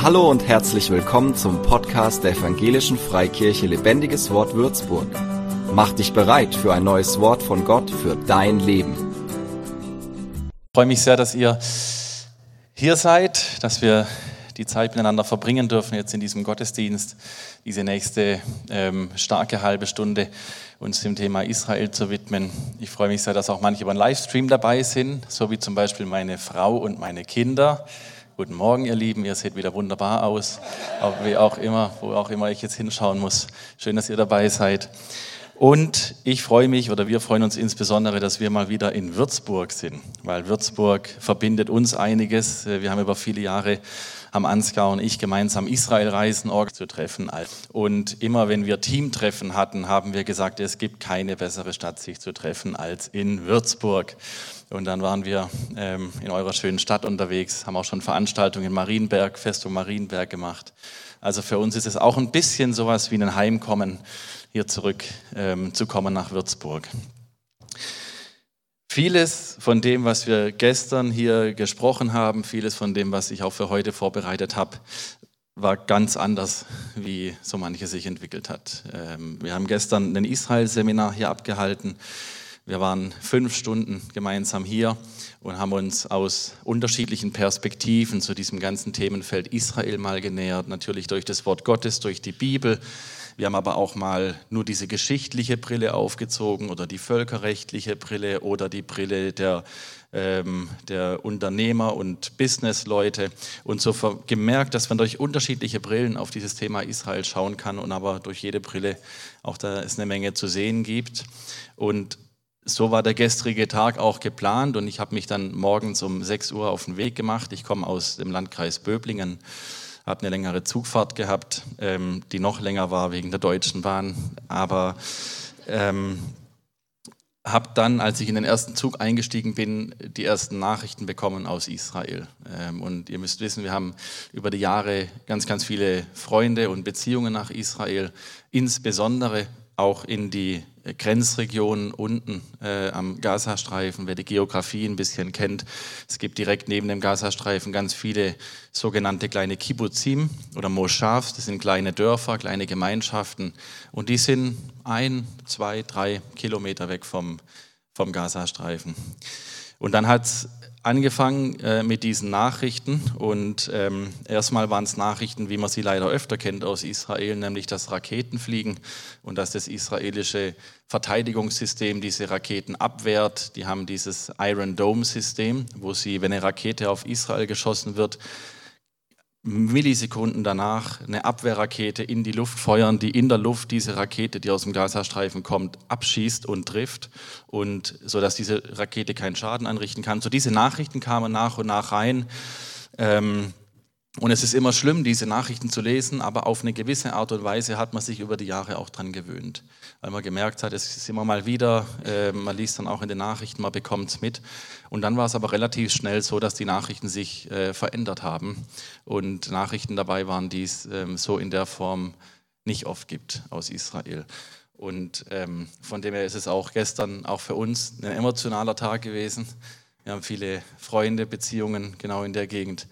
Hallo und herzlich willkommen zum Podcast der Evangelischen Freikirche Lebendiges Wort Würzburg. Mach dich bereit für ein neues Wort von Gott für dein Leben. Ich freue mich sehr, dass ihr hier seid, dass wir die Zeit miteinander verbringen dürfen jetzt in diesem Gottesdienst, diese nächste ähm, starke halbe Stunde uns dem Thema Israel zu widmen. Ich freue mich sehr, dass auch manche über den Livestream dabei sind, so wie zum Beispiel meine Frau und meine Kinder. Guten Morgen, ihr Lieben. Ihr seht wieder wunderbar aus, auch wie auch immer, wo auch immer ich jetzt hinschauen muss. Schön, dass ihr dabei seid. Und ich freue mich oder wir freuen uns insbesondere, dass wir mal wieder in Würzburg sind, weil Würzburg verbindet uns einiges. Wir haben über viele Jahre am Ansgar und ich gemeinsam Israelreisen zu treffen. Und immer wenn wir Teamtreffen hatten, haben wir gesagt, es gibt keine bessere Stadt, sich zu treffen als in Würzburg. Und dann waren wir ähm, in eurer schönen Stadt unterwegs, haben auch schon Veranstaltungen in Marienberg, Festung Marienberg gemacht. Also für uns ist es auch ein bisschen sowas wie ein Heimkommen, hier zurück ähm, zu kommen nach Würzburg. Vieles von dem, was wir gestern hier gesprochen haben, vieles von dem, was ich auch für heute vorbereitet habe, war ganz anders, wie so manche sich entwickelt hat. Ähm, wir haben gestern ein Israel-Seminar hier abgehalten. Wir waren fünf Stunden gemeinsam hier und haben uns aus unterschiedlichen Perspektiven zu diesem ganzen Themenfeld Israel mal genähert. Natürlich durch das Wort Gottes, durch die Bibel. Wir haben aber auch mal nur diese geschichtliche Brille aufgezogen oder die völkerrechtliche Brille oder die Brille der, ähm, der Unternehmer und Businessleute und so gemerkt, dass man durch unterschiedliche Brillen auf dieses Thema Israel schauen kann und aber durch jede Brille auch da es eine Menge zu sehen gibt. Und so war der gestrige Tag auch geplant und ich habe mich dann morgens um 6 Uhr auf den Weg gemacht. Ich komme aus dem Landkreis Böblingen, habe eine längere Zugfahrt gehabt, ähm, die noch länger war wegen der Deutschen Bahn, aber ähm, habe dann, als ich in den ersten Zug eingestiegen bin, die ersten Nachrichten bekommen aus Israel. Ähm, und ihr müsst wissen, wir haben über die Jahre ganz, ganz viele Freunde und Beziehungen nach Israel, insbesondere auch in die Grenzregionen unten äh, am Gazastreifen, wer die Geografie ein bisschen kennt. Es gibt direkt neben dem Gazastreifen ganz viele sogenannte kleine Kibbuzim oder Moshavs. Das sind kleine Dörfer, kleine Gemeinschaften. Und die sind ein, zwei, drei Kilometer weg vom, vom Gazastreifen. Und dann hat es angefangen äh, mit diesen Nachrichten und ähm, erstmal waren es Nachrichten, wie man sie leider öfter kennt aus Israel, nämlich dass Raketen fliegen und dass das israelische Verteidigungssystem diese Raketen abwehrt. Die haben dieses Iron Dome System, wo sie, wenn eine Rakete auf Israel geschossen wird, Millisekunden danach eine Abwehrrakete in die Luft feuern, die in der Luft diese Rakete, die aus dem Gazastreifen kommt, abschießt und trifft und so dass diese Rakete keinen Schaden anrichten kann. So diese Nachrichten kamen nach und nach rein. Ähm, und es ist immer schlimm, diese Nachrichten zu lesen, aber auf eine gewisse Art und Weise hat man sich über die Jahre auch dran gewöhnt, weil man gemerkt hat, es ist immer mal wieder, äh, man liest dann auch in den Nachrichten, man bekommt es mit. Und dann war es aber relativ schnell so, dass die Nachrichten sich äh, verändert haben und Nachrichten dabei waren, die es ähm, so in der Form nicht oft gibt aus Israel. Und ähm, von dem her ist es auch gestern auch für uns ein emotionaler Tag gewesen. Wir haben viele Freunde, Beziehungen genau in der Gegend.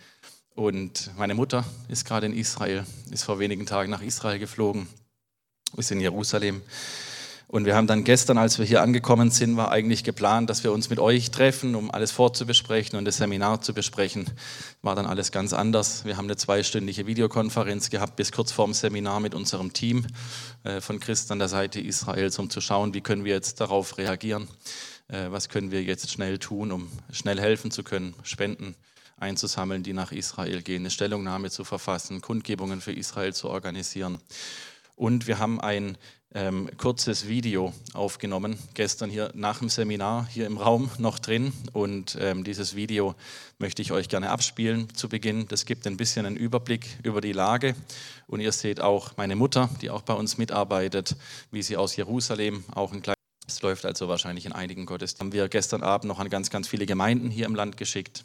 Und meine Mutter ist gerade in Israel, ist vor wenigen Tagen nach Israel geflogen, ist in Jerusalem. Und wir haben dann gestern, als wir hier angekommen sind, war eigentlich geplant, dass wir uns mit euch treffen, um alles vorzubesprechen und das Seminar zu besprechen. War dann alles ganz anders. Wir haben eine zweistündige Videokonferenz gehabt bis kurz vorm Seminar mit unserem Team äh, von Christen an der Seite Israels, um zu schauen, wie können wir jetzt darauf reagieren. Äh, was können wir jetzt schnell tun, um schnell helfen zu können, spenden einzusammeln, die nach Israel gehen, eine Stellungnahme zu verfassen, Kundgebungen für Israel zu organisieren. Und wir haben ein ähm, kurzes Video aufgenommen, gestern hier nach dem Seminar, hier im Raum noch drin. Und ähm, dieses Video möchte ich euch gerne abspielen zu Beginn. Das gibt ein bisschen einen Überblick über die Lage. Und ihr seht auch meine Mutter, die auch bei uns mitarbeitet, wie sie aus Jerusalem auch ein kleines es läuft also wahrscheinlich in einigen Gottesdiensten. Haben wir gestern Abend noch an ganz, ganz viele Gemeinden hier im Land geschickt.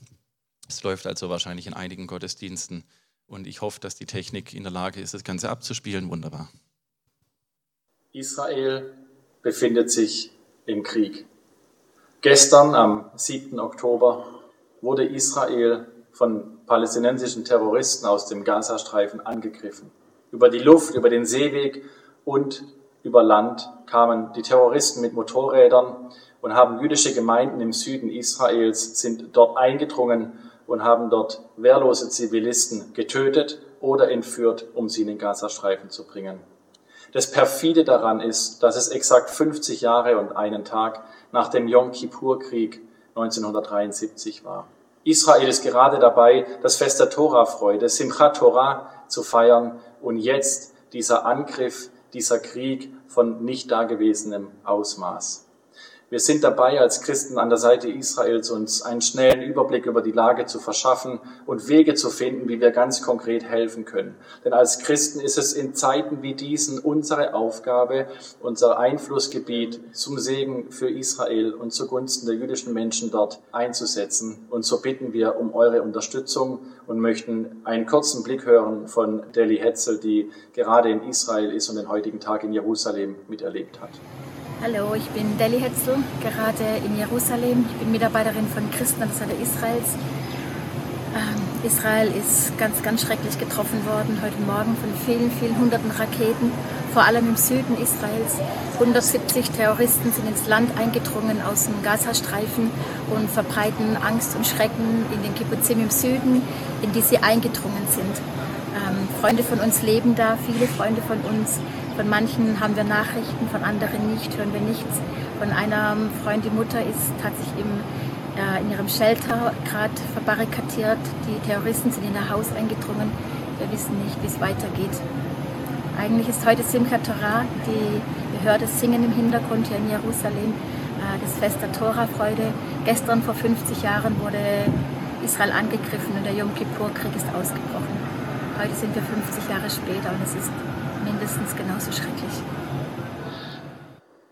Es läuft also wahrscheinlich in einigen Gottesdiensten und ich hoffe, dass die Technik in der Lage ist, das Ganze abzuspielen. Wunderbar. Israel befindet sich im Krieg. Gestern, am 7. Oktober, wurde Israel von palästinensischen Terroristen aus dem Gazastreifen angegriffen. Über die Luft, über den Seeweg und über Land kamen die Terroristen mit Motorrädern und haben jüdische Gemeinden im Süden Israels, sind dort eingedrungen und haben dort wehrlose Zivilisten getötet oder entführt, um sie in den Gazastreifen zu bringen. Das perfide daran ist, dass es exakt 50 Jahre und einen Tag nach dem Yom Kippur-Krieg 1973 war. Israel ist gerade dabei, das Fest der Torah-Freude, Simchat Torah, zu feiern und jetzt dieser Angriff, dieser Krieg von nicht dagewesenem Ausmaß. Wir sind dabei, als Christen an der Seite Israels uns einen schnellen Überblick über die Lage zu verschaffen und Wege zu finden, wie wir ganz konkret helfen können. Denn als Christen ist es in Zeiten wie diesen unsere Aufgabe, unser Einflussgebiet zum Segen für Israel und zugunsten der jüdischen Menschen dort einzusetzen. Und so bitten wir um eure Unterstützung und möchten einen kurzen Blick hören von Deli Hetzel, die gerade in Israel ist und den heutigen Tag in Jerusalem miterlebt hat. Hallo, ich bin Deli Hetzel, gerade in Jerusalem. Ich bin Mitarbeiterin von Christen an der Israels. Ähm, Israel ist ganz, ganz schrecklich getroffen worden heute Morgen von vielen, vielen hunderten Raketen, vor allem im Süden Israels. 170 Terroristen sind ins Land eingedrungen aus dem Gazastreifen und verbreiten Angst und Schrecken in den Kibbutzim im Süden, in die sie eingedrungen sind. Ähm, Freunde von uns leben da, viele Freunde von uns von manchen haben wir Nachrichten, von anderen nicht, hören wir nichts. Von einer Freund, die Mutter ist, hat sich im, äh, in ihrem Shelter gerade verbarrikadiert. Die Terroristen sind in ihr Haus eingedrungen. Wir wissen nicht, wie es weitergeht. Eigentlich ist heute Simchat Torah, die, ihr hört Singen im Hintergrund hier in Jerusalem, äh, das Fest der Tora-Freude. Gestern vor 50 Jahren wurde Israel angegriffen und der Yom Kippur-Krieg ist ausgebrochen. Heute sind wir 50 Jahre später und es ist mindestens genauso schrecklich.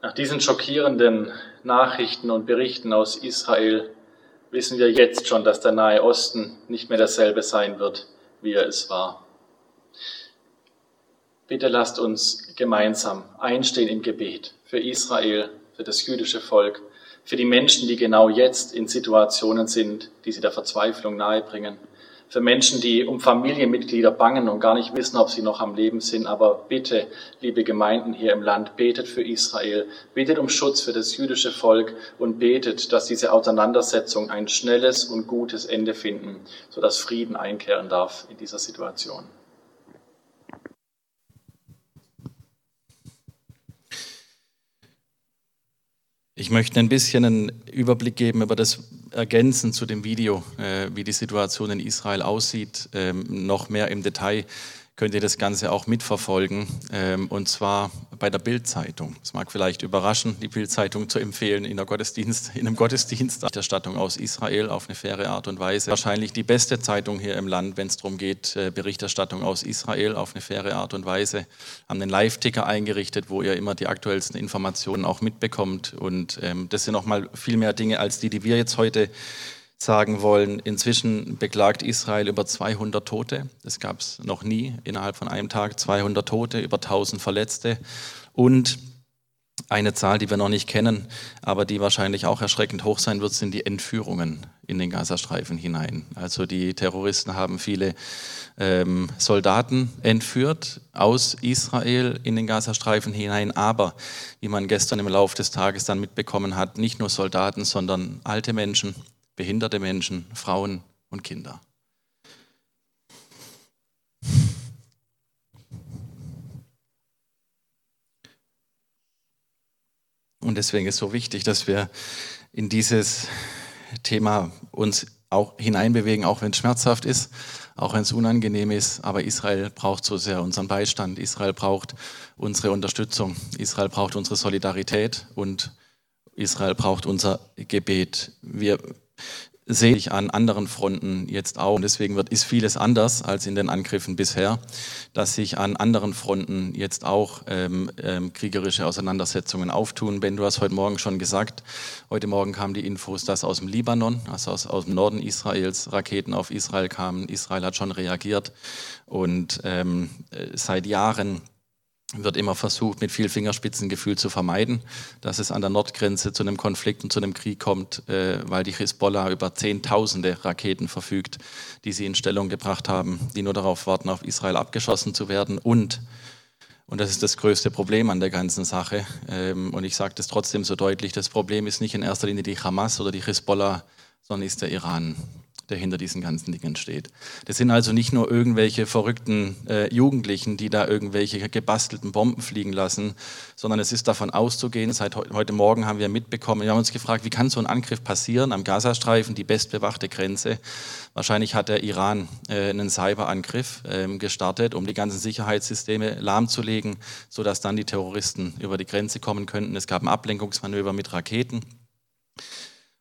Nach diesen schockierenden Nachrichten und Berichten aus Israel wissen wir jetzt schon, dass der Nahe Osten nicht mehr dasselbe sein wird, wie er es war. Bitte lasst uns gemeinsam einstehen im Gebet für Israel, für das jüdische Volk, für die Menschen, die genau jetzt in Situationen sind, die sie der Verzweiflung nahebringen für Menschen, die um Familienmitglieder bangen und gar nicht wissen, ob sie noch am Leben sind. Aber bitte, liebe Gemeinden hier im Land, betet für Israel, betet um Schutz für das jüdische Volk und betet, dass diese Auseinandersetzung ein schnelles und gutes Ende finden, sodass Frieden einkehren darf in dieser Situation. Ich möchte ein bisschen einen Überblick geben über das Ergänzen zu dem Video, äh, wie die Situation in Israel aussieht, ähm, noch mehr im Detail könnt ihr das Ganze auch mitverfolgen. Ähm, und zwar bei der Bildzeitung. Es mag vielleicht überraschen, die Bildzeitung zu empfehlen in, der Gottesdienst, in einem Gottesdienst. Berichterstattung aus Israel auf eine faire Art und Weise. Wahrscheinlich die beste Zeitung hier im Land, wenn es darum geht, äh, Berichterstattung aus Israel auf eine faire Art und Weise. Haben einen Live-Ticker eingerichtet, wo ihr immer die aktuellsten Informationen auch mitbekommt. Und ähm, das sind nochmal viel mehr Dinge als die, die wir jetzt heute sagen wollen. Inzwischen beklagt Israel über 200 Tote. Das gab es noch nie innerhalb von einem Tag. 200 Tote, über 1000 Verletzte und eine Zahl, die wir noch nicht kennen, aber die wahrscheinlich auch erschreckend hoch sein wird, sind die Entführungen in den Gazastreifen hinein. Also die Terroristen haben viele ähm, Soldaten entführt aus Israel in den Gazastreifen hinein, aber wie man gestern im Laufe des Tages dann mitbekommen hat, nicht nur Soldaten, sondern alte Menschen, behinderte Menschen, Frauen und Kinder. Und deswegen ist es so wichtig, dass wir in dieses Thema uns auch hineinbewegen, auch wenn es schmerzhaft ist, auch wenn es unangenehm ist. Aber Israel braucht so sehr unseren Beistand. Israel braucht unsere Unterstützung. Israel braucht unsere Solidarität und Israel braucht unser Gebet. Wir sehe ich an anderen Fronten jetzt auch. Und deswegen wird, ist vieles anders als in den Angriffen bisher, dass sich an anderen Fronten jetzt auch ähm, ähm, kriegerische Auseinandersetzungen auftun. Ben, du hast heute Morgen schon gesagt, heute Morgen kamen die Infos, dass aus dem Libanon, also aus, aus dem Norden Israels, Raketen auf Israel kamen. Israel hat schon reagiert und ähm, seit Jahren wird immer versucht, mit viel Fingerspitzengefühl zu vermeiden, dass es an der Nordgrenze zu einem Konflikt und zu einem Krieg kommt, äh, weil die Hisbollah über Zehntausende Raketen verfügt, die sie in Stellung gebracht haben, die nur darauf warten, auf Israel abgeschossen zu werden. Und, und das ist das größte Problem an der ganzen Sache, ähm, und ich sage das trotzdem so deutlich, das Problem ist nicht in erster Linie die Hamas oder die Hisbollah, sondern ist der Iran der hinter diesen ganzen Dingen steht. Das sind also nicht nur irgendwelche verrückten äh, Jugendlichen, die da irgendwelche gebastelten Bomben fliegen lassen, sondern es ist davon auszugehen, seit he heute Morgen haben wir mitbekommen, wir haben uns gefragt, wie kann so ein Angriff passieren am Gazastreifen, die bestbewachte Grenze. Wahrscheinlich hat der Iran äh, einen Cyberangriff äh, gestartet, um die ganzen Sicherheitssysteme lahmzulegen, sodass dann die Terroristen über die Grenze kommen könnten. Es gab ein Ablenkungsmanöver mit Raketen.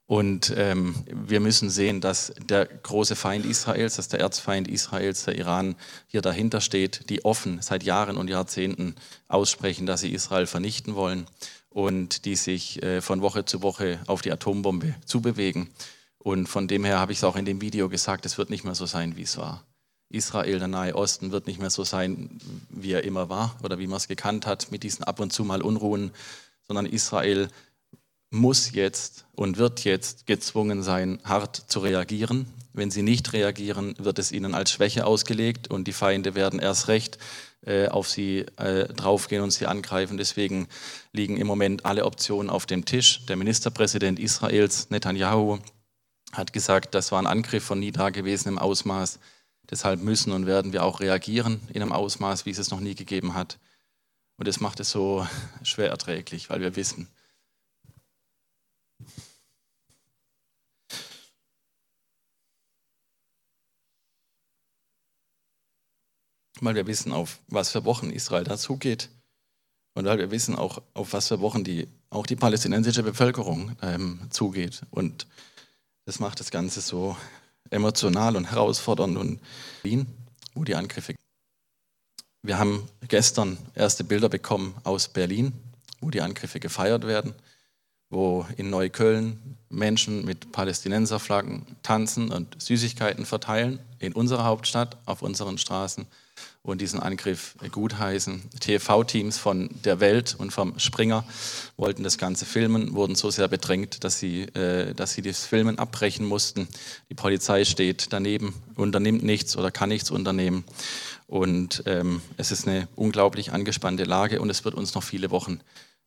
Und ähm, wir müssen sehen, dass der große Feind Israels, dass der Erzfeind Israels, der Iran, hier dahinter steht, die offen seit Jahren und Jahrzehnten aussprechen, dass sie Israel vernichten wollen und die sich äh, von Woche zu Woche auf die Atombombe zubewegen. Und von dem her habe ich es auch in dem Video gesagt, es wird nicht mehr so sein, wie es war. Israel, der Nahe Osten, wird nicht mehr so sein, wie er immer war oder wie man es gekannt hat, mit diesen ab und zu mal Unruhen, sondern Israel muss jetzt und wird jetzt gezwungen sein, hart zu reagieren. Wenn sie nicht reagieren, wird es ihnen als Schwäche ausgelegt und die Feinde werden erst recht äh, auf sie äh, draufgehen und sie angreifen. Deswegen liegen im Moment alle Optionen auf dem Tisch. Der Ministerpräsident Israels, Netanyahu, hat gesagt, das war ein Angriff von nie dagewesenem Ausmaß. Deshalb müssen und werden wir auch reagieren in einem Ausmaß, wie es es noch nie gegeben hat. Und das macht es so schwer erträglich, weil wir wissen, weil wir wissen, auf was für Wochen Israel dazugeht und weil wir wissen auch, auf was für Wochen die, auch die palästinensische Bevölkerung ähm, zugeht. Und das macht das Ganze so emotional und herausfordernd und Wien, wo die Angriffe. Wir haben gestern erste Bilder bekommen aus Berlin, wo die Angriffe gefeiert werden, wo in Neukölln Menschen mit Palästinenserflaggen tanzen und Süßigkeiten verteilen, in unserer Hauptstadt, auf unseren Straßen und diesen Angriff gutheißen. TV-Teams von der Welt und vom Springer wollten das Ganze filmen, wurden so sehr bedrängt, dass sie, äh, dass sie das Filmen abbrechen mussten. Die Polizei steht daneben, unternimmt nichts oder kann nichts unternehmen. Und ähm, es ist eine unglaublich angespannte Lage und es wird uns noch viele Wochen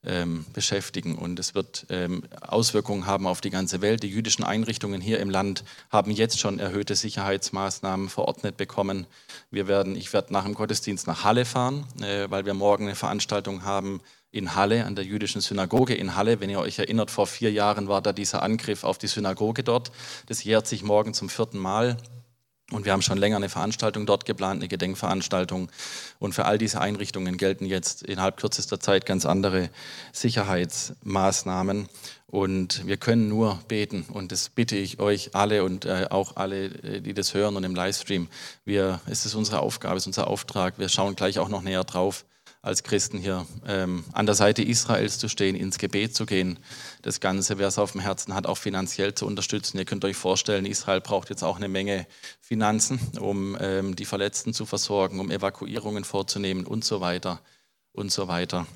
ähm, beschäftigen und es wird ähm, Auswirkungen haben auf die ganze Welt. Die jüdischen Einrichtungen hier im Land haben jetzt schon erhöhte Sicherheitsmaßnahmen verordnet bekommen. Wir werden, ich werde nach dem Gottesdienst nach Halle fahren, äh, weil wir morgen eine Veranstaltung haben in Halle, an der jüdischen Synagoge in Halle. Wenn ihr euch erinnert, vor vier Jahren war da dieser Angriff auf die Synagoge dort. Das jährt sich morgen zum vierten Mal. Und wir haben schon länger eine Veranstaltung dort geplant, eine Gedenkveranstaltung. Und für all diese Einrichtungen gelten jetzt innerhalb kürzester Zeit ganz andere Sicherheitsmaßnahmen. Und wir können nur beten. Und das bitte ich euch alle und äh, auch alle, äh, die das hören und im Livestream. Wir, es ist unsere Aufgabe, es ist unser Auftrag. Wir schauen gleich auch noch näher drauf als Christen hier ähm, an der Seite Israels zu stehen, ins Gebet zu gehen. Das Ganze, wer es auf dem Herzen hat, auch finanziell zu unterstützen. Ihr könnt euch vorstellen, Israel braucht jetzt auch eine Menge Finanzen, um ähm, die Verletzten zu versorgen, um Evakuierungen vorzunehmen und so weiter und so weiter.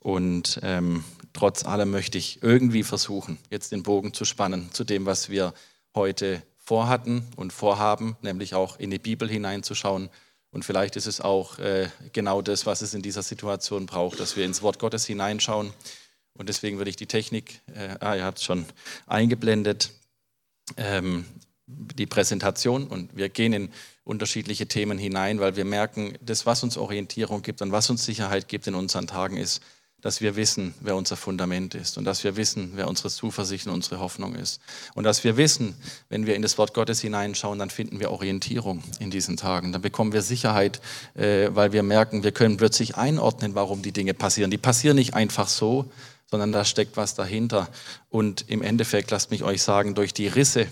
Und ähm, trotz allem möchte ich irgendwie versuchen, jetzt den Bogen zu spannen zu dem, was wir heute vorhatten und vorhaben, nämlich auch in die Bibel hineinzuschauen und vielleicht ist es auch äh, genau das, was es in dieser Situation braucht, dass wir ins Wort Gottes hineinschauen. Und deswegen würde ich die Technik, äh, ah, ihr habt es schon eingeblendet, ähm, die Präsentation und wir gehen in unterschiedliche Themen hinein, weil wir merken, das, was uns Orientierung gibt und was uns Sicherheit gibt in unseren Tagen, ist, dass wir wissen, wer unser Fundament ist und dass wir wissen, wer unsere Zuversicht und unsere Hoffnung ist. Und dass wir wissen, wenn wir in das Wort Gottes hineinschauen, dann finden wir Orientierung in diesen Tagen. Dann bekommen wir Sicherheit, äh, weil wir merken, wir können plötzlich einordnen, warum die Dinge passieren. Die passieren nicht einfach so, sondern da steckt was dahinter. Und im Endeffekt, lasst mich euch sagen, durch die Risse,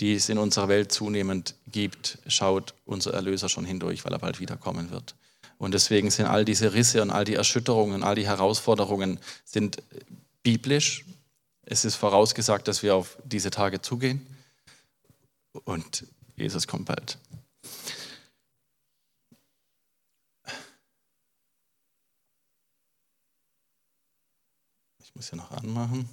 die es in unserer Welt zunehmend gibt, schaut unser Erlöser schon hindurch, weil er bald wiederkommen wird. Und deswegen sind all diese Risse und all die Erschütterungen, all die Herausforderungen sind biblisch. Es ist vorausgesagt, dass wir auf diese Tage zugehen. Und Jesus kommt bald. Ich muss ja noch anmachen.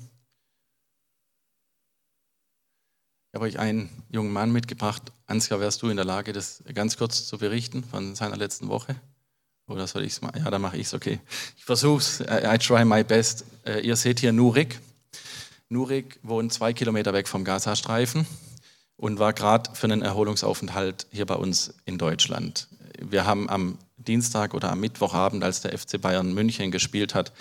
Ich habe euch einen jungen Mann mitgebracht. Ansgar, wärst du in der Lage, das ganz kurz zu berichten von seiner letzten Woche? Oder soll ich es mal? Ja, dann mache ich es, okay. Ich versuche es. I try my best. Äh, ihr seht hier Nurik. Nurik wohnt zwei Kilometer weg vom Gazastreifen und war gerade für einen Erholungsaufenthalt hier bei uns in Deutschland. Wir haben am Dienstag oder am Mittwochabend, als der FC Bayern München gespielt hat,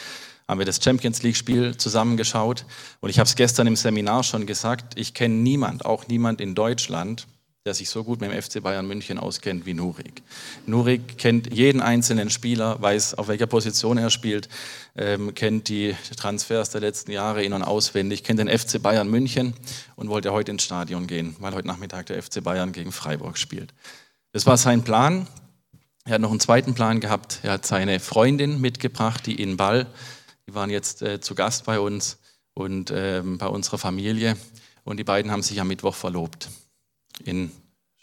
haben wir das Champions League-Spiel zusammengeschaut. Und ich habe es gestern im Seminar schon gesagt, ich kenne niemand, auch niemand in Deutschland, der sich so gut mit dem FC Bayern München auskennt wie Nurik. Nurik kennt jeden einzelnen Spieler, weiß, auf welcher Position er spielt, ähm, kennt die Transfers der letzten Jahre in- und auswendig, kennt den FC Bayern München und wollte heute ins Stadion gehen, weil heute Nachmittag der FC Bayern gegen Freiburg spielt. Das war sein Plan. Er hat noch einen zweiten Plan gehabt. Er hat seine Freundin mitgebracht, die in Ball die waren jetzt äh, zu Gast bei uns und äh, bei unserer Familie. Und die beiden haben sich am Mittwoch verlobt in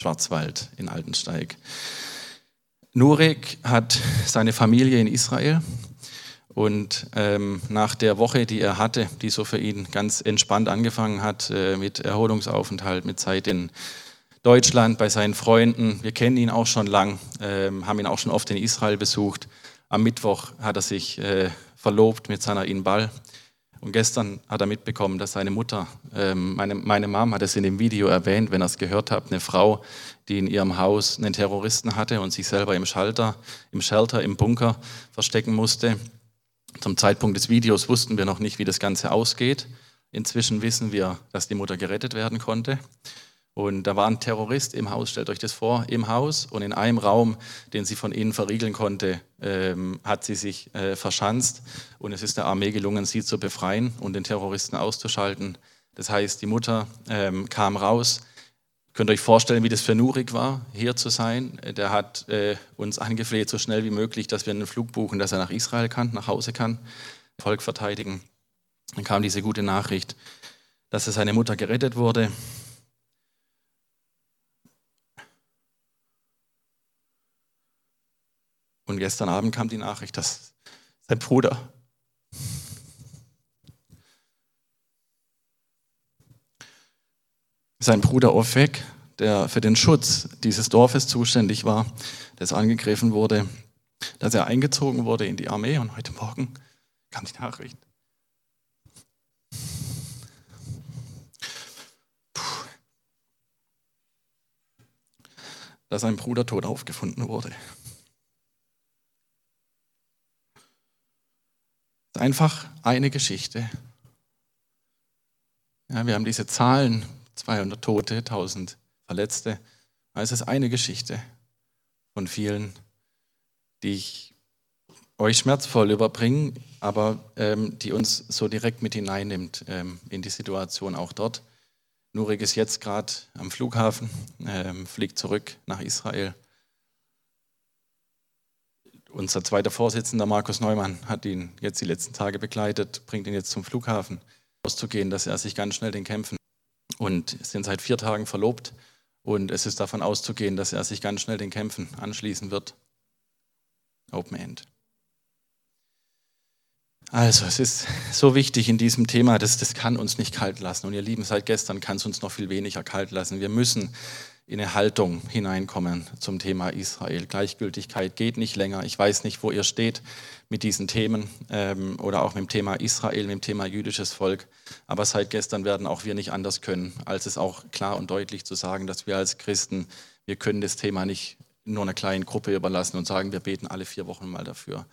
Schwarzwald, in Altensteig. Nurek hat seine Familie in Israel und ähm, nach der Woche, die er hatte, die so für ihn ganz entspannt angefangen hat, äh, mit Erholungsaufenthalt, mit Zeit in Deutschland bei seinen Freunden, wir kennen ihn auch schon lang, äh, haben ihn auch schon oft in Israel besucht. Am Mittwoch hat er sich äh, verlobt mit seiner Inbal. Und gestern hat er mitbekommen, dass seine Mutter, ähm, meine, meine Mom hat es in dem Video erwähnt, wenn er es gehört hat, eine Frau, die in ihrem Haus einen Terroristen hatte und sich selber im Schalter, im Shelter, im Bunker verstecken musste. Zum Zeitpunkt des Videos wussten wir noch nicht, wie das Ganze ausgeht. Inzwischen wissen wir, dass die Mutter gerettet werden konnte. Und da war ein Terrorist im Haus, stellt euch das vor, im Haus und in einem Raum, den sie von innen verriegeln konnte, ähm, hat sie sich äh, verschanzt und es ist der Armee gelungen, sie zu befreien und den Terroristen auszuschalten. Das heißt, die Mutter ähm, kam raus. Könnt ihr euch vorstellen, wie das für Nurik war, hier zu sein? Der hat äh, uns angefleht, so schnell wie möglich, dass wir einen Flug buchen, dass er nach Israel kann, nach Hause kann, Volk verteidigen. Dann kam diese gute Nachricht, dass seine Mutter gerettet wurde Und gestern Abend kam die Nachricht, dass sein Bruder sein Bruder Ofek, der für den Schutz dieses Dorfes zuständig war, das angegriffen wurde, dass er eingezogen wurde in die Armee und heute Morgen kam die Nachricht. dass sein Bruder tot aufgefunden wurde. Einfach eine Geschichte. Ja, wir haben diese Zahlen, 200 Tote, 1000 Verletzte. Es ist eine Geschichte von vielen, die ich euch schmerzvoll überbringe, aber ähm, die uns so direkt mit hineinnimmt ähm, in die Situation auch dort. Nurik ist jetzt gerade am Flughafen, ähm, fliegt zurück nach Israel. Unser zweiter Vorsitzender, Markus Neumann, hat ihn jetzt die letzten Tage begleitet, bringt ihn jetzt zum Flughafen, auszugehen, dass er sich ganz schnell den Kämpfen und sind seit vier Tagen verlobt und es ist davon auszugehen, dass er sich ganz schnell den Kämpfen anschließen wird. Open End. Also, es ist so wichtig in diesem Thema, das, das kann uns nicht kalt lassen. Und ihr Lieben, seit gestern kann es uns noch viel weniger kalt lassen. Wir müssen in eine Haltung hineinkommen zum Thema Israel. Gleichgültigkeit geht nicht länger. Ich weiß nicht, wo ihr steht mit diesen Themen ähm, oder auch mit dem Thema Israel, mit dem Thema jüdisches Volk. Aber seit gestern werden auch wir nicht anders können, als es auch klar und deutlich zu sagen, dass wir als Christen, wir können das Thema nicht nur einer kleinen Gruppe überlassen und sagen, wir beten alle vier Wochen mal dafür.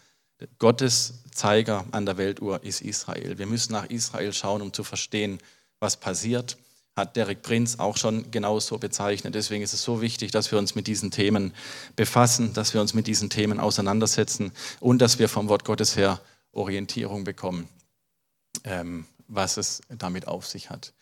Gottes Zeiger an der Weltuhr ist Israel. Wir müssen nach Israel schauen, um zu verstehen, was passiert hat Derek Prinz auch schon genauso bezeichnet. Deswegen ist es so wichtig, dass wir uns mit diesen Themen befassen, dass wir uns mit diesen Themen auseinandersetzen und dass wir vom Wort Gottes her Orientierung bekommen, ähm, was es damit auf sich hat.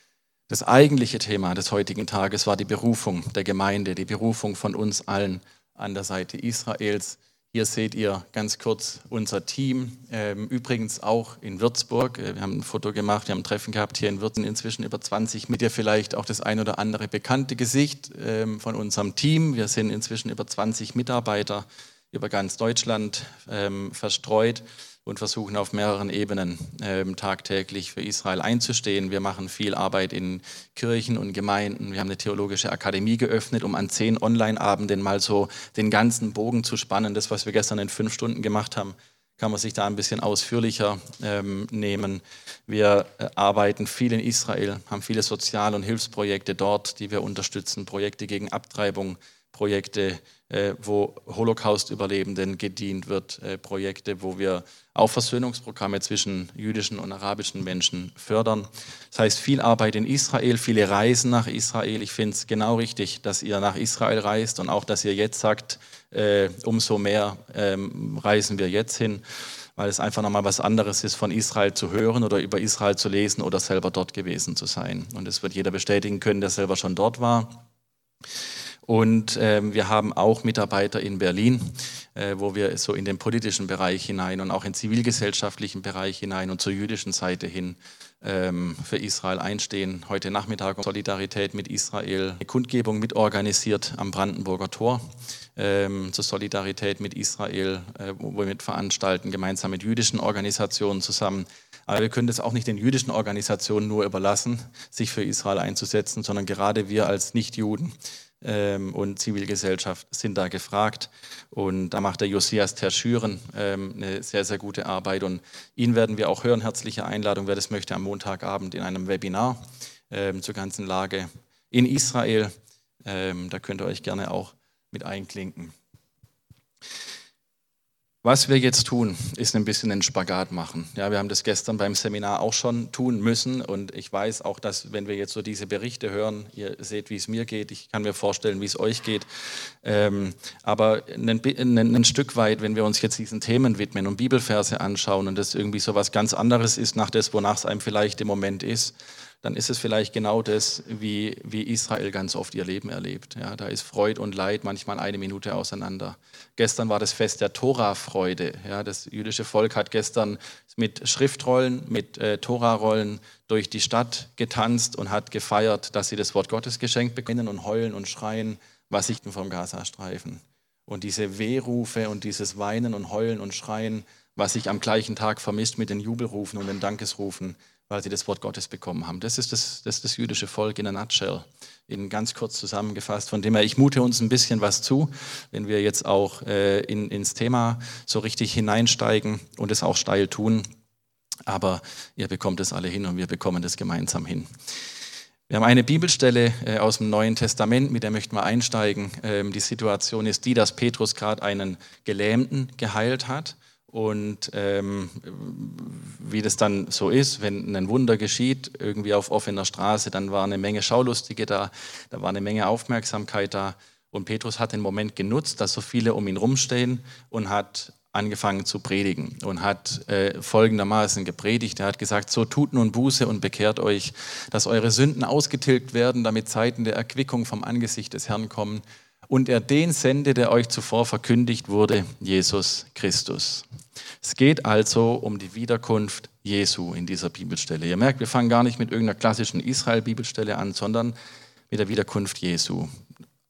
Das eigentliche Thema des heutigen Tages war die Berufung der Gemeinde, die Berufung von uns allen an der Seite Israels hier seht ihr ganz kurz unser Team. Ähm, übrigens auch in Würzburg. Äh, wir haben ein Foto gemacht, wir haben ein Treffen gehabt hier in Würzburg. Inzwischen über 20 mit ihr vielleicht auch das ein oder andere bekannte Gesicht ähm, von unserem Team. Wir sind inzwischen über 20 Mitarbeiter über ganz Deutschland ähm, verstreut und versuchen auf mehreren Ebenen ähm, tagtäglich für Israel einzustehen. Wir machen viel Arbeit in Kirchen und Gemeinden. Wir haben eine theologische Akademie geöffnet, um an zehn Online-Abenden mal so den ganzen Bogen zu spannen. Das, was wir gestern in fünf Stunden gemacht haben, kann man sich da ein bisschen ausführlicher ähm, nehmen. Wir äh, arbeiten viel in Israel, haben viele Sozial- und Hilfsprojekte dort, die wir unterstützen, Projekte gegen Abtreibung, Projekte, äh, wo Holocaust-Überlebenden gedient wird, äh, Projekte, wo wir auch Versöhnungsprogramme zwischen jüdischen und arabischen Menschen fördern. Das heißt, viel Arbeit in Israel, viele Reisen nach Israel. Ich finde es genau richtig, dass ihr nach Israel reist und auch, dass ihr jetzt sagt, äh, umso mehr ähm, reisen wir jetzt hin, weil es einfach nochmal was anderes ist, von Israel zu hören oder über Israel zu lesen oder selber dort gewesen zu sein. Und das wird jeder bestätigen können, der selber schon dort war. Und ähm, wir haben auch Mitarbeiter in Berlin, äh, wo wir so in den politischen Bereich hinein und auch in zivilgesellschaftlichen Bereich hinein und zur jüdischen Seite hin ähm, für Israel einstehen. Heute Nachmittag Solidarität mit Israel, eine Kundgebung mitorganisiert am Brandenburger Tor ähm, zur Solidarität mit Israel, äh, wo wir mit veranstalten, gemeinsam mit jüdischen Organisationen zusammen. Aber wir können das auch nicht den jüdischen Organisationen nur überlassen, sich für Israel einzusetzen, sondern gerade wir als Nichtjuden ähm, und Zivilgesellschaft sind da gefragt. Und da macht der Josias Terschüren ähm, eine sehr, sehr gute Arbeit. Und ihn werden wir auch hören. Herzliche Einladung, wer das möchte, am Montagabend in einem Webinar ähm, zur ganzen Lage in Israel. Ähm, da könnt ihr euch gerne auch mit einklinken. Was wir jetzt tun, ist ein bisschen einen Spagat machen. Ja, wir haben das gestern beim Seminar auch schon tun müssen und ich weiß auch, dass wenn wir jetzt so diese Berichte hören, ihr seht, wie es mir geht, ich kann mir vorstellen, wie es euch geht, ähm, aber ein, ein, ein, Stück weit, wenn wir uns jetzt diesen Themen widmen und Bibelverse anschauen und das irgendwie so was ganz anderes ist nach das, wonach es einem vielleicht im Moment ist, dann ist es vielleicht genau das, wie, wie Israel ganz oft ihr Leben erlebt. Ja, da ist Freud und Leid manchmal eine Minute auseinander. Gestern war das Fest der Tora-Freude. Ja, das jüdische Volk hat gestern mit Schriftrollen, mit äh, Torarollen durch die Stadt getanzt und hat gefeiert, dass sie das Wort Gottes geschenkt beginnen und heulen und schreien, was sichten vom Gazastreifen. Und diese Wehrufe und dieses Weinen und Heulen und Schreien, was sich am gleichen Tag vermisst mit den Jubelrufen und den Dankesrufen, weil sie das Wort Gottes bekommen haben. Das ist das, das, ist das jüdische Volk in a nutshell, in ganz kurz zusammengefasst. Von dem her, ich mute uns ein bisschen was zu, wenn wir jetzt auch äh, in, ins Thema so richtig hineinsteigen und es auch steil tun. Aber ihr bekommt es alle hin und wir bekommen das gemeinsam hin. Wir haben eine Bibelstelle äh, aus dem Neuen Testament, mit der möchten wir einsteigen. Ähm, die Situation ist die, dass Petrus gerade einen Gelähmten geheilt hat und ähm, wie das dann so ist, wenn ein Wunder geschieht, irgendwie auf offener Straße, dann war eine Menge Schaulustige da, da war eine Menge Aufmerksamkeit da. Und Petrus hat den Moment genutzt, dass so viele um ihn rumstehen und hat angefangen zu predigen und hat äh, folgendermaßen gepredigt. Er hat gesagt, so tut nun Buße und bekehrt euch, dass eure Sünden ausgetilgt werden, damit Zeiten der Erquickung vom Angesicht des Herrn kommen und er den sende, der euch zuvor verkündigt wurde, Jesus Christus. Es geht also um die Wiederkunft Jesu in dieser Bibelstelle. Ihr merkt, wir fangen gar nicht mit irgendeiner klassischen Israel-Bibelstelle an, sondern mit der Wiederkunft Jesu.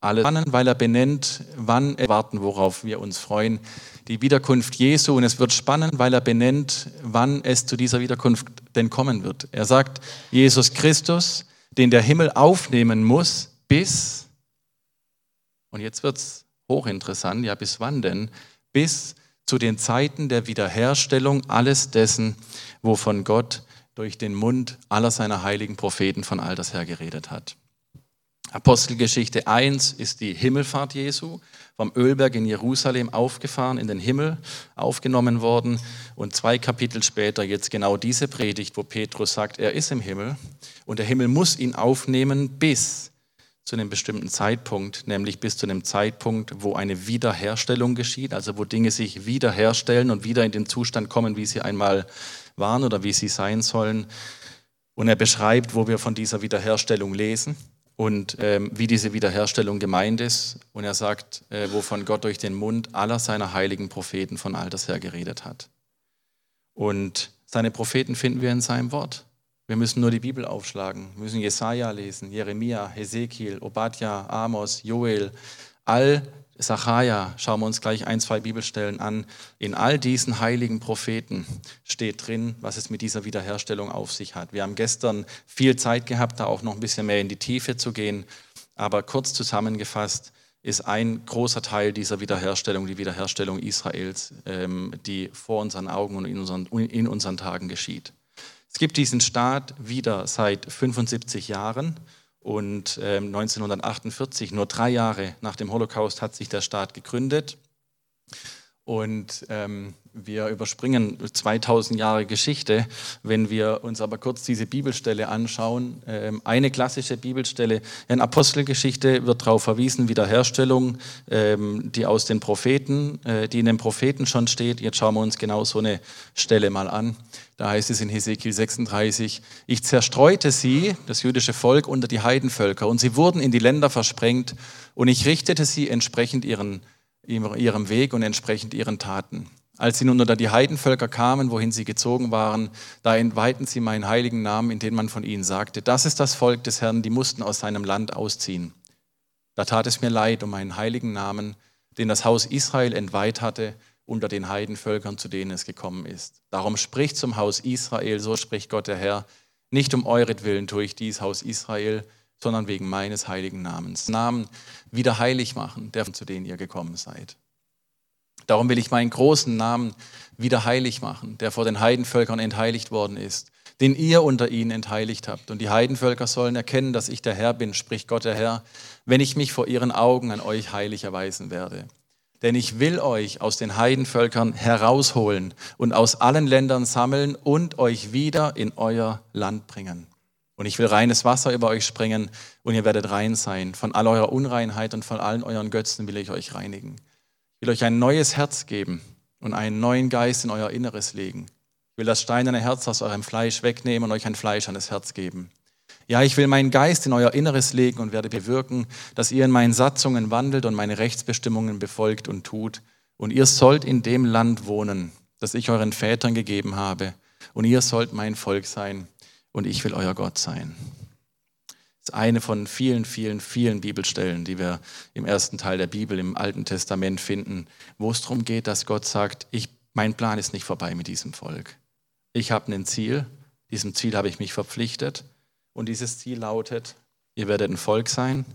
Alles spannend, weil er benennt, wann erwarten, worauf wir uns freuen. Die Wiederkunft Jesu. Und es wird spannend, weil er benennt, wann es zu dieser Wiederkunft denn kommen wird. Er sagt, Jesus Christus, den der Himmel aufnehmen muss, bis und jetzt wird es hochinteressant, ja bis wann denn? Bis zu den Zeiten der Wiederherstellung alles dessen, wovon Gott durch den Mund aller seiner heiligen Propheten von alters her geredet hat. Apostelgeschichte 1 ist die Himmelfahrt Jesu, vom Ölberg in Jerusalem aufgefahren, in den Himmel aufgenommen worden. Und zwei Kapitel später jetzt genau diese Predigt, wo Petrus sagt, er ist im Himmel und der Himmel muss ihn aufnehmen bis zu einem bestimmten Zeitpunkt, nämlich bis zu einem Zeitpunkt, wo eine Wiederherstellung geschieht, also wo Dinge sich wiederherstellen und wieder in den Zustand kommen, wie sie einmal waren oder wie sie sein sollen. Und er beschreibt, wo wir von dieser Wiederherstellung lesen und ähm, wie diese Wiederherstellung gemeint ist. Und er sagt, äh, wovon Gott durch den Mund aller seiner heiligen Propheten von alters her geredet hat. Und seine Propheten finden wir in seinem Wort. Wir müssen nur die Bibel aufschlagen. Wir müssen Jesaja lesen, Jeremia, Hesekiel, Obadja, Amos, Joel. All Sacharja, schauen wir uns gleich ein, zwei Bibelstellen an. In all diesen heiligen Propheten steht drin, was es mit dieser Wiederherstellung auf sich hat. Wir haben gestern viel Zeit gehabt, da auch noch ein bisschen mehr in die Tiefe zu gehen. Aber kurz zusammengefasst ist ein großer Teil dieser Wiederherstellung die Wiederherstellung Israels, ähm, die vor unseren Augen und in unseren, in unseren Tagen geschieht. Es gibt diesen Staat wieder seit 75 Jahren und 1948, ähm, nur drei Jahre nach dem Holocaust, hat sich der Staat gegründet. Und ähm, wir überspringen 2000 Jahre Geschichte. Wenn wir uns aber kurz diese Bibelstelle anschauen, ähm, eine klassische Bibelstelle in Apostelgeschichte wird darauf verwiesen, Wiederherstellung, ähm, die aus den Propheten, äh, die in den Propheten schon steht. Jetzt schauen wir uns genau so eine Stelle mal an. Da heißt es in Hesekiel 36, ich zerstreute sie, das jüdische Volk, unter die Heidenvölker und sie wurden in die Länder versprengt und ich richtete sie entsprechend ihren, ihrem Weg und entsprechend ihren Taten. Als sie nun unter die Heidenvölker kamen, wohin sie gezogen waren, da entweihten sie meinen heiligen Namen, in den man von ihnen sagte, das ist das Volk des Herrn, die mussten aus seinem Land ausziehen. Da tat es mir leid um meinen heiligen Namen, den das Haus Israel entweiht hatte, unter den Heidenvölkern, zu denen es gekommen ist. Darum spricht zum Haus Israel, so spricht Gott der Herr, nicht um euretwillen tue ich dies Haus Israel, sondern wegen meines heiligen Namens. Namen wieder heilig machen, der zu denen ihr gekommen seid. Darum will ich meinen großen Namen wieder heilig machen, der vor den Heidenvölkern entheiligt worden ist, den ihr unter ihnen entheiligt habt. Und die Heidenvölker sollen erkennen, dass ich der Herr bin, spricht Gott der Herr, wenn ich mich vor ihren Augen an euch heilig erweisen werde. Denn ich will euch aus den Heidenvölkern herausholen und aus allen Ländern sammeln und euch wieder in euer Land bringen. Und ich will reines Wasser über euch springen und ihr werdet rein sein. Von all eurer Unreinheit und von allen euren Götzen will ich euch reinigen. Will euch ein neues Herz geben und einen neuen Geist in euer Inneres legen. Ich will das steinerne Herz aus eurem Fleisch wegnehmen und euch ein Fleisch an das Herz geben. Ja, ich will meinen Geist in euer Inneres legen und werde bewirken, dass ihr in meinen Satzungen wandelt und meine Rechtsbestimmungen befolgt und tut. Und ihr sollt in dem Land wohnen, das ich euren Vätern gegeben habe. Und ihr sollt mein Volk sein und ich will euer Gott sein. Das ist eine von vielen, vielen, vielen Bibelstellen, die wir im ersten Teil der Bibel im Alten Testament finden, wo es darum geht, dass Gott sagt, ich, mein Plan ist nicht vorbei mit diesem Volk. Ich habe ein Ziel, diesem Ziel habe ich mich verpflichtet und dieses Ziel lautet, ihr werdet ein Volk sein,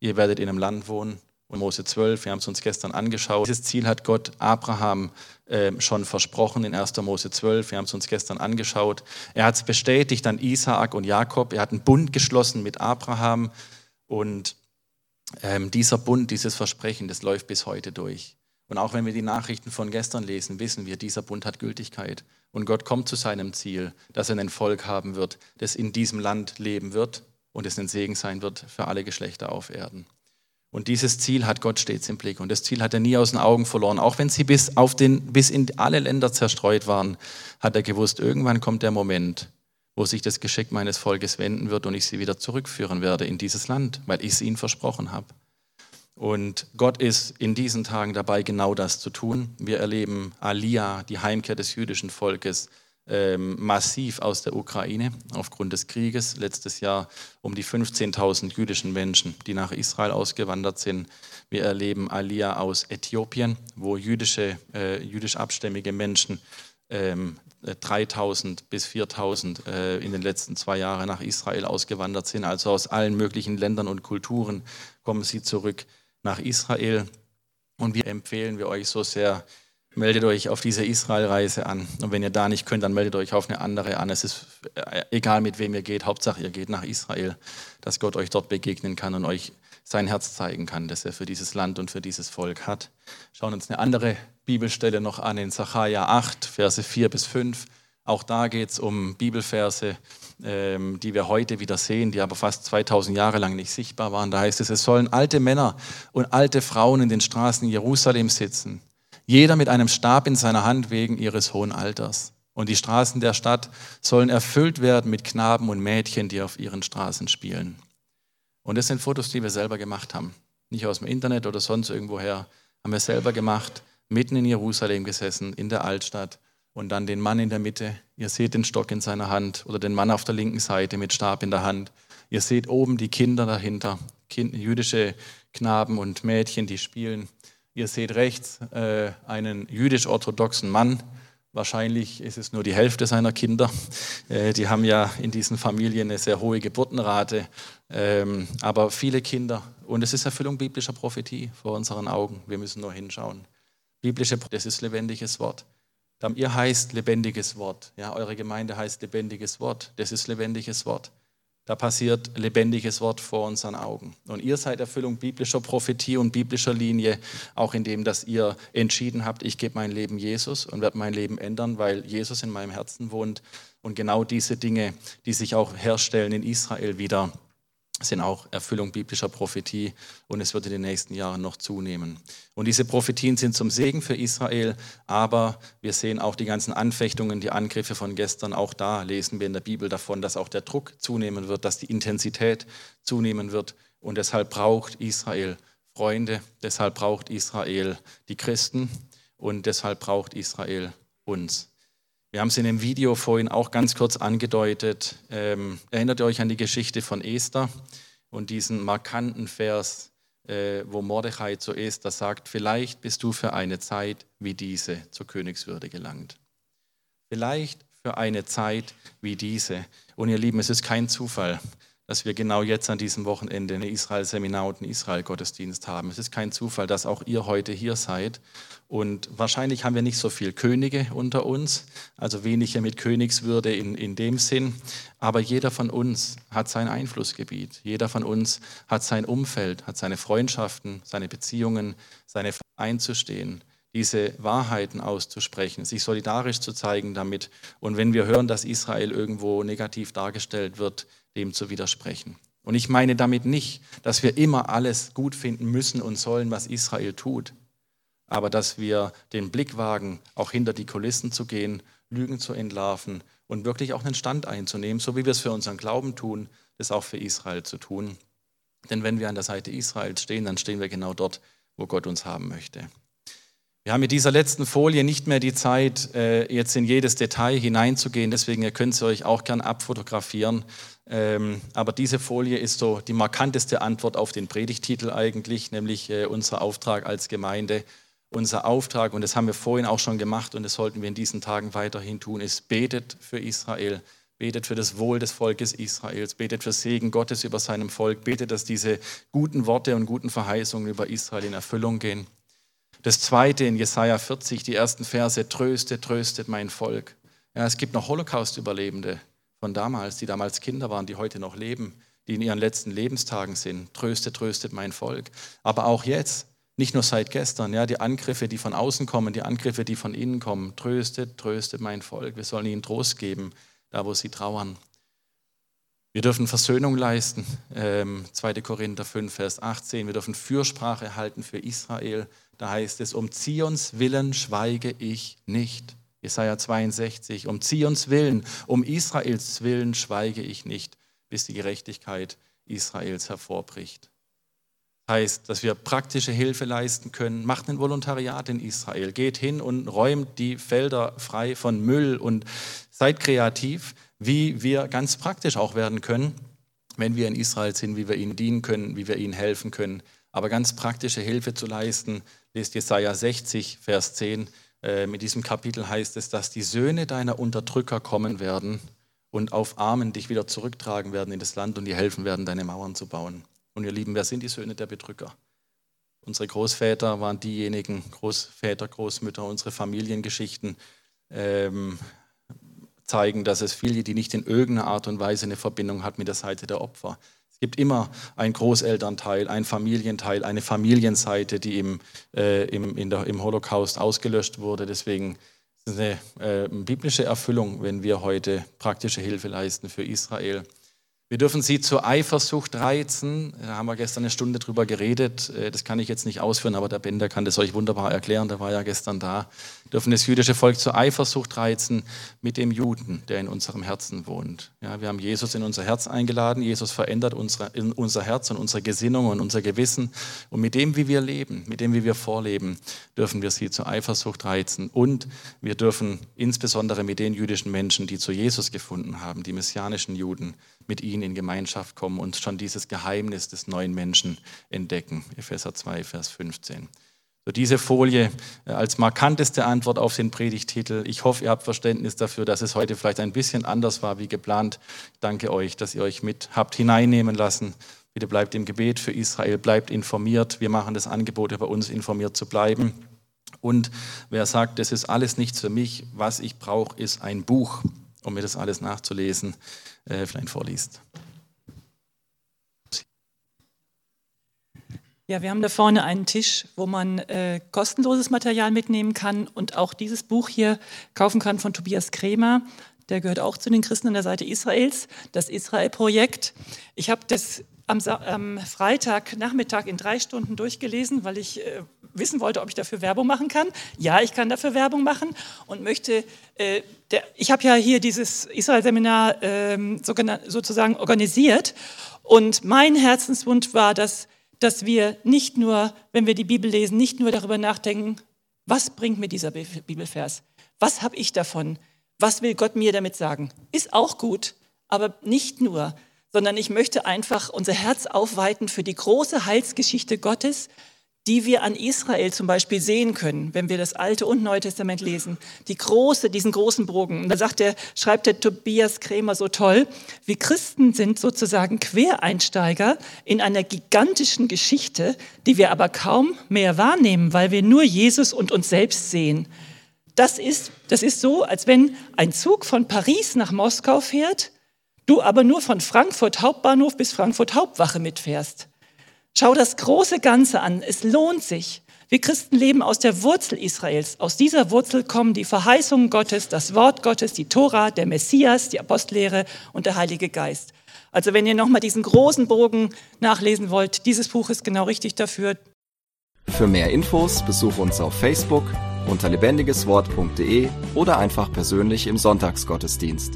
ihr werdet in einem Land wohnen. Und Mose 12, wir haben es uns gestern angeschaut. Dieses Ziel hat Gott Abraham äh, schon versprochen in 1. Mose 12. Wir haben es uns gestern angeschaut. Er hat es bestätigt an Isaak und Jakob. Er hat einen Bund geschlossen mit Abraham. Und ähm, dieser Bund, dieses Versprechen, das läuft bis heute durch. Und auch wenn wir die Nachrichten von gestern lesen, wissen wir, dieser Bund hat Gültigkeit. Und Gott kommt zu seinem Ziel, dass er ein Volk haben wird, das in diesem Land leben wird und es ein Segen sein wird für alle Geschlechter auf Erden. Und dieses Ziel hat Gott stets im Blick. Und das Ziel hat er nie aus den Augen verloren. Auch wenn sie bis, auf den, bis in alle Länder zerstreut waren, hat er gewusst, irgendwann kommt der Moment, wo sich das Geschick meines Volkes wenden wird und ich sie wieder zurückführen werde in dieses Land, weil ich es ihnen versprochen habe. Und Gott ist in diesen Tagen dabei, genau das zu tun. Wir erleben Aliyah, die Heimkehr des jüdischen Volkes, ähm, massiv aus der Ukraine aufgrund des Krieges. Letztes Jahr um die 15.000 jüdischen Menschen, die nach Israel ausgewandert sind. Wir erleben Aliyah aus Äthiopien, wo jüdische, äh, jüdisch abstämmige Menschen ähm, 3000 bis 4000 äh, in den letzten zwei Jahren nach Israel ausgewandert sind. Also aus allen möglichen Ländern und Kulturen kommen sie zurück nach Israel. Und wir empfehlen wir euch so sehr, meldet euch auf diese Israelreise an. Und wenn ihr da nicht könnt, dann meldet euch auf eine andere an. Es ist äh, egal, mit wem ihr geht, Hauptsache ihr geht nach Israel, dass Gott euch dort begegnen kann und euch sein Herz zeigen kann, das er für dieses Land und für dieses Volk hat. Schauen uns eine andere Bibelstelle noch an in Sacharja 8, Verse 4 bis 5. Auch da geht es um Bibelverse, ähm, die wir heute wieder sehen, die aber fast 2000 Jahre lang nicht sichtbar waren. Da heißt es, es sollen alte Männer und alte Frauen in den Straßen Jerusalems sitzen, jeder mit einem Stab in seiner Hand wegen ihres hohen Alters. Und die Straßen der Stadt sollen erfüllt werden mit Knaben und Mädchen, die auf ihren Straßen spielen. Und das sind Fotos, die wir selber gemacht haben. Nicht aus dem Internet oder sonst irgendwoher. Haben wir selber gemacht, mitten in Jerusalem gesessen, in der Altstadt und dann den Mann in der Mitte. Ihr seht den Stock in seiner Hand oder den Mann auf der linken Seite mit Stab in der Hand. Ihr seht oben die Kinder dahinter, kind, jüdische Knaben und Mädchen, die spielen. Ihr seht rechts äh, einen jüdisch-orthodoxen Mann. Wahrscheinlich ist es nur die Hälfte seiner Kinder. Äh, die haben ja in diesen Familien eine sehr hohe Geburtenrate. Ähm, aber viele Kinder. Und es ist Erfüllung biblischer Prophetie vor unseren Augen. Wir müssen nur hinschauen. Biblische, das ist lebendiges Wort. Ihr heißt lebendiges Wort. Ja, eure Gemeinde heißt lebendiges Wort. Das ist lebendiges Wort. Da passiert lebendiges Wort vor unseren Augen. Und ihr seid Erfüllung biblischer Prophetie und biblischer Linie, auch in dem, dass ihr entschieden habt, ich gebe mein Leben Jesus und werde mein Leben ändern, weil Jesus in meinem Herzen wohnt. Und genau diese Dinge, die sich auch herstellen in Israel wieder, sind auch Erfüllung biblischer Prophetie und es wird in den nächsten Jahren noch zunehmen. Und diese Prophetien sind zum Segen für Israel, aber wir sehen auch die ganzen Anfechtungen, die Angriffe von gestern. Auch da lesen wir in der Bibel davon, dass auch der Druck zunehmen wird, dass die Intensität zunehmen wird und deshalb braucht Israel Freunde, deshalb braucht Israel die Christen und deshalb braucht Israel uns. Wir haben es in dem Video vorhin auch ganz kurz angedeutet. Ähm, erinnert ihr euch an die Geschichte von Esther und diesen markanten Vers, äh, wo Mordechai zu Esther sagt, vielleicht bist du für eine Zeit wie diese zur Königswürde gelangt. Vielleicht für eine Zeit wie diese. Und ihr Lieben, es ist kein Zufall, dass wir genau jetzt an diesem Wochenende eine Israel-Seminar und einen Israel-Gottesdienst haben. Es ist kein Zufall, dass auch ihr heute hier seid. Und wahrscheinlich haben wir nicht so viele Könige unter uns, also wenige mit Königswürde in, in dem Sinn. Aber jeder von uns hat sein Einflussgebiet. Jeder von uns hat sein Umfeld, hat seine Freundschaften, seine Beziehungen, seine einzustehen diese Wahrheiten auszusprechen, sich solidarisch zu zeigen damit. Und wenn wir hören, dass Israel irgendwo negativ dargestellt wird, dem zu widersprechen. Und ich meine damit nicht, dass wir immer alles gut finden müssen und sollen, was Israel tut, aber dass wir den Blick wagen, auch hinter die Kulissen zu gehen, Lügen zu entlarven und wirklich auch einen Stand einzunehmen, so wie wir es für unseren Glauben tun, das auch für Israel zu tun. Denn wenn wir an der Seite Israels stehen, dann stehen wir genau dort, wo Gott uns haben möchte. Wir haben mit dieser letzten Folie nicht mehr die Zeit, äh, jetzt in jedes Detail hineinzugehen, deswegen ihr könnt sie euch auch gern abfotografieren. Ähm, aber diese Folie ist so die markanteste Antwort auf den Predigtitel eigentlich, nämlich äh, unser Auftrag als Gemeinde. Unser Auftrag, und das haben wir vorhin auch schon gemacht und das sollten wir in diesen Tagen weiterhin tun, ist, betet für Israel, betet für das Wohl des Volkes Israels, betet für Segen Gottes über seinem Volk, betet, dass diese guten Worte und guten Verheißungen über Israel in Erfüllung gehen. Das zweite in Jesaja 40, die ersten Verse, tröstet, tröstet mein Volk. Ja, es gibt noch Holocaust-Überlebende von damals, die damals Kinder waren, die heute noch leben, die in ihren letzten Lebenstagen sind. Tröstet, tröstet mein Volk. Aber auch jetzt, nicht nur seit gestern, ja, die Angriffe, die von außen kommen, die Angriffe, die von innen kommen. Tröstet, tröstet mein Volk. Wir sollen ihnen Trost geben, da wo sie trauern. Wir dürfen Versöhnung leisten, ähm, 2. Korinther 5, Vers 18. Wir dürfen Fürsprache halten für Israel. Da heißt es, um Zions Willen schweige ich nicht. Jesaja 62, um Zions Willen, um Israels Willen schweige ich nicht, bis die Gerechtigkeit Israels hervorbricht. Heißt, dass wir praktische Hilfe leisten können. Macht ein Volontariat in Israel. Geht hin und räumt die Felder frei von Müll und seid kreativ, wie wir ganz praktisch auch werden können, wenn wir in Israel sind, wie wir ihnen dienen können, wie wir ihnen helfen können. Aber ganz praktische Hilfe zu leisten, lest Jesaja 60, Vers 10. Äh, mit diesem Kapitel heißt es, dass die Söhne deiner Unterdrücker kommen werden und auf Armen dich wieder zurücktragen werden in das Land und dir helfen werden, deine Mauern zu bauen. Und ihr Lieben, wer sind die Söhne der Bedrücker? Unsere Großväter waren diejenigen, Großväter, Großmütter, unsere Familiengeschichten ähm, zeigen, dass es viele, die nicht in irgendeiner Art und Weise eine Verbindung hat mit der Seite der Opfer. Es gibt immer einen Großelternteil, einen Familienteil, eine Familienseite, die im, äh, im, der, im Holocaust ausgelöscht wurde. Deswegen ist es eine äh, biblische Erfüllung, wenn wir heute praktische Hilfe leisten für Israel. Wir dürfen sie zur Eifersucht reizen. Da haben wir gestern eine Stunde drüber geredet. Äh, das kann ich jetzt nicht ausführen, aber der Bender kann das euch wunderbar erklären. Der war ja gestern da. dürfen das jüdische Volk zur Eifersucht reizen mit dem Juden, der in unserem Herzen wohnt. Ja, wir haben Jesus in unser Herz eingeladen. Jesus verändert unsere, unser Herz und unsere Gesinnung und unser Gewissen. Und mit dem, wie wir leben, mit dem, wie wir vorleben, dürfen wir sie zur Eifersucht reizen. Und wir dürfen insbesondere mit den jüdischen Menschen, die zu Jesus gefunden haben, die messianischen Juden, mit ihnen in Gemeinschaft kommen und schon dieses Geheimnis des neuen Menschen entdecken. Epheser 2, Vers 15. So diese Folie äh, als markanteste Antwort auf den Predigtitel. Ich hoffe, ihr habt Verständnis dafür, dass es heute vielleicht ein bisschen anders war wie geplant. Ich danke euch, dass ihr euch mit habt hineinnehmen lassen. Bitte bleibt im Gebet für Israel, bleibt informiert. Wir machen das Angebot, über uns informiert zu bleiben. Und wer sagt, das ist alles nichts für mich, was ich brauche, ist ein Buch, um mir das alles nachzulesen, äh, vielleicht vorliest. Ja, wir haben da vorne einen Tisch, wo man äh, kostenloses Material mitnehmen kann und auch dieses Buch hier kaufen kann von Tobias Kremer. Der gehört auch zu den Christen an der Seite Israels, das Israel-Projekt. Ich habe das am, am Freitagnachmittag in drei Stunden durchgelesen, weil ich äh, wissen wollte, ob ich dafür Werbung machen kann. Ja, ich kann dafür Werbung machen und möchte, äh, der, ich habe ja hier dieses Israel-Seminar äh, sozusagen organisiert und mein Herzenswunsch war, dass dass wir nicht nur, wenn wir die Bibel lesen, nicht nur darüber nachdenken, was bringt mir dieser Bibelvers? Was habe ich davon? Was will Gott mir damit sagen? Ist auch gut, aber nicht nur, sondern ich möchte einfach unser Herz aufweiten für die große Heilsgeschichte Gottes, die wir an Israel zum Beispiel sehen können, wenn wir das Alte und Neue Testament lesen. Die große, diesen großen Bogen. Und da sagt der, schreibt der Tobias Krämer so toll, wir Christen sind sozusagen Quereinsteiger in einer gigantischen Geschichte, die wir aber kaum mehr wahrnehmen, weil wir nur Jesus und uns selbst sehen. Das ist, das ist so, als wenn ein Zug von Paris nach Moskau fährt, du aber nur von Frankfurt Hauptbahnhof bis Frankfurt Hauptwache mitfährst. Schau das große Ganze an. Es lohnt sich. Wir Christen leben aus der Wurzel Israels. Aus dieser Wurzel kommen die Verheißungen Gottes, das Wort Gottes, die Tora, der Messias, die Apostlehre und der Heilige Geist. Also wenn ihr nochmal diesen großen Bogen nachlesen wollt, dieses Buch ist genau richtig dafür. Für mehr Infos besuche uns auf Facebook unter lebendigeswort.de oder einfach persönlich im Sonntagsgottesdienst.